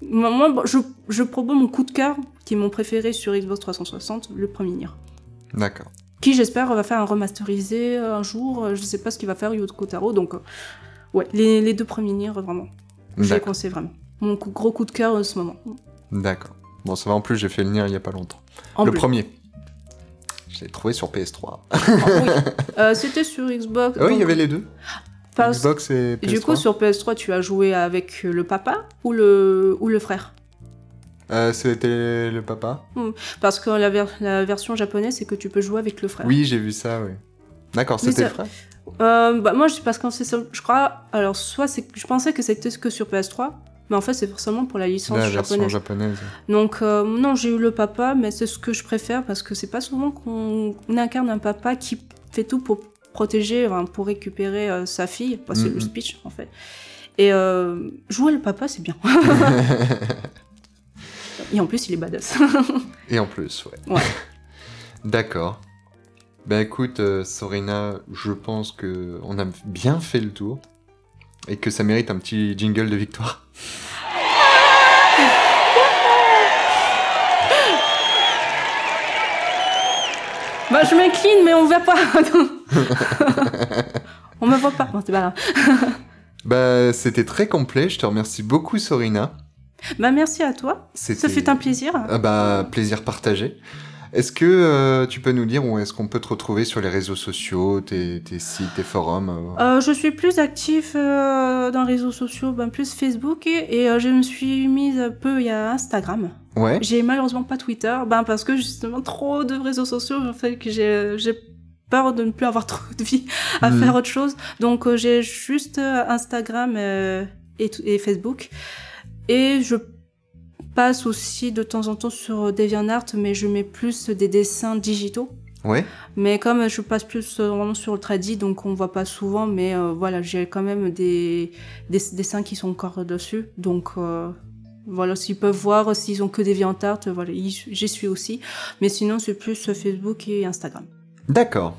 Moi, bon, je, je propose mon coup de cœur, qui est mon préféré sur Xbox 360, le premier Nier. D'accord. Qui, j'espère, va faire un remasterisé un jour. euh, Je sais pas ce qu'il va faire, Yoko Taro. Donc, euh, ouais, les, les deux premiers Nier, vraiment. Je les conseille vraiment. Mon coup- gros coup de cœur en ce moment. D'accord. Bon, ça va, en plus, j'ai fait le Nier il y a pas longtemps. En le premier. Je l'ai trouvé sur PS3. Ah, oui. Euh, C'était sur Xbox. Oui, il y avait les deux. Xbox et PS3. Du coup, sur PS3, tu as joué avec le papa ou le, ou le frère? Euh, C'était le papa Parce que la, ver- la version japonaise, c'est que tu peux jouer avec le frère. Oui, j'ai vu ça, oui. D'accord, c'était le frère? Euh, bah, moi, je- parce que je crois. Alors, soit je pensais que c'était que sur PS3, mais en fait, c'est forcément pour la licence La japonaise. japonaise. Donc, euh, non, j'ai eu le papa, mais c'est ce que je préfère parce que c'est pas souvent qu'on on incarne un papa qui fait tout pour protéger, enfin, pour récupérer euh, sa fille. Bah, c'est Mhm. le speech, en fait. Et euh, jouer le papa, c'est bien. Et en plus, il est badass. Et en plus, ouais. Ouais. D'accord. Ben écoute, Sorina, je pense que on a bien fait le tour et que ça mérite un petit jingle de victoire. bah, je m'incline, mais on voit pas. on me voit pas. Bon, c'est pas grave. Bah c'était très complet, je te remercie beaucoup Sorina. Bah, merci à toi. Ça fait un plaisir. Ah bah plaisir partagé. Est-ce que euh, tu peux nous dire où est-ce qu'on peut te retrouver sur les réseaux sociaux, tes, tes sites, tes forums euh Euh, je suis plus actif euh, dans les réseaux sociaux, ben, plus Facebook, et, et, euh, je me suis mise un peu il y a Instagram. Ouais. J'ai malheureusement pas Twitter, ben, parce que justement trop de réseaux sociaux, en fait, que j'ai j'ai peur de ne plus avoir trop de vie à Mhm. faire autre chose. Donc j'ai juste Instagram euh, et, et Facebook. Et je passe aussi de temps en temps sur DeviantArt, mais je mets plus des dessins digitaux. Ouais. Mais comme je passe plus euh, vraiment sur le tradi, donc on voit pas souvent, mais euh, voilà, j'ai quand même des, des dessins qui sont encore dessus. Donc euh, voilà, s'ils peuvent voir, s'ils ont que des art, voilà, j'y suis aussi. Mais sinon, c'est plus Facebook et Instagram. D'accord.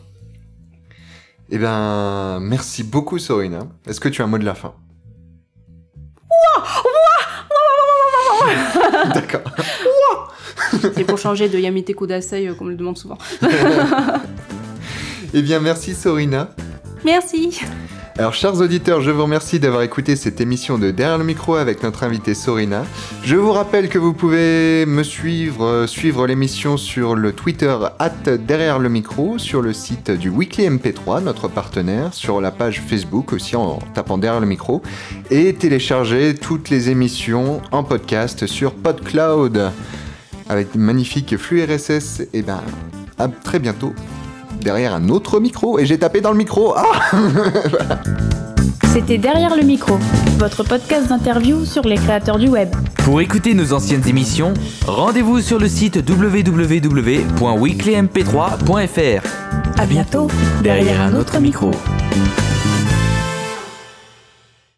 Eh ben, merci beaucoup Sorina. Est-ce que tu as un mot de la fin? D'accord. C'est pour changer de Yamete Kudasai, euh, comme on le demande souvent. Eh bien, merci Sorina. Merci Alors, chers auditeurs, je vous remercie d'avoir écouté cette émission de Derrière le micro avec notre invité Sorina. Je vous rappelle que vous pouvez me suivre, euh, suivre l'émission sur le Twitter at Derrière le micro, sur le site du Weekly MP3, notre partenaire, sur la page Facebook aussi en tapant Derrière le micro, et télécharger toutes les émissions en podcast sur PodCloud avec magnifique flux RSS. Et ben, à très bientôt derrière un autre micro et j'ai tapé dans le micro. Ah C'était Derrière le micro, votre podcast d'interview sur les créateurs du web. Pour écouter nos anciennes émissions, rendez-vous sur le site www.weeklymp3.fr. À bientôt, derrière un autre micro.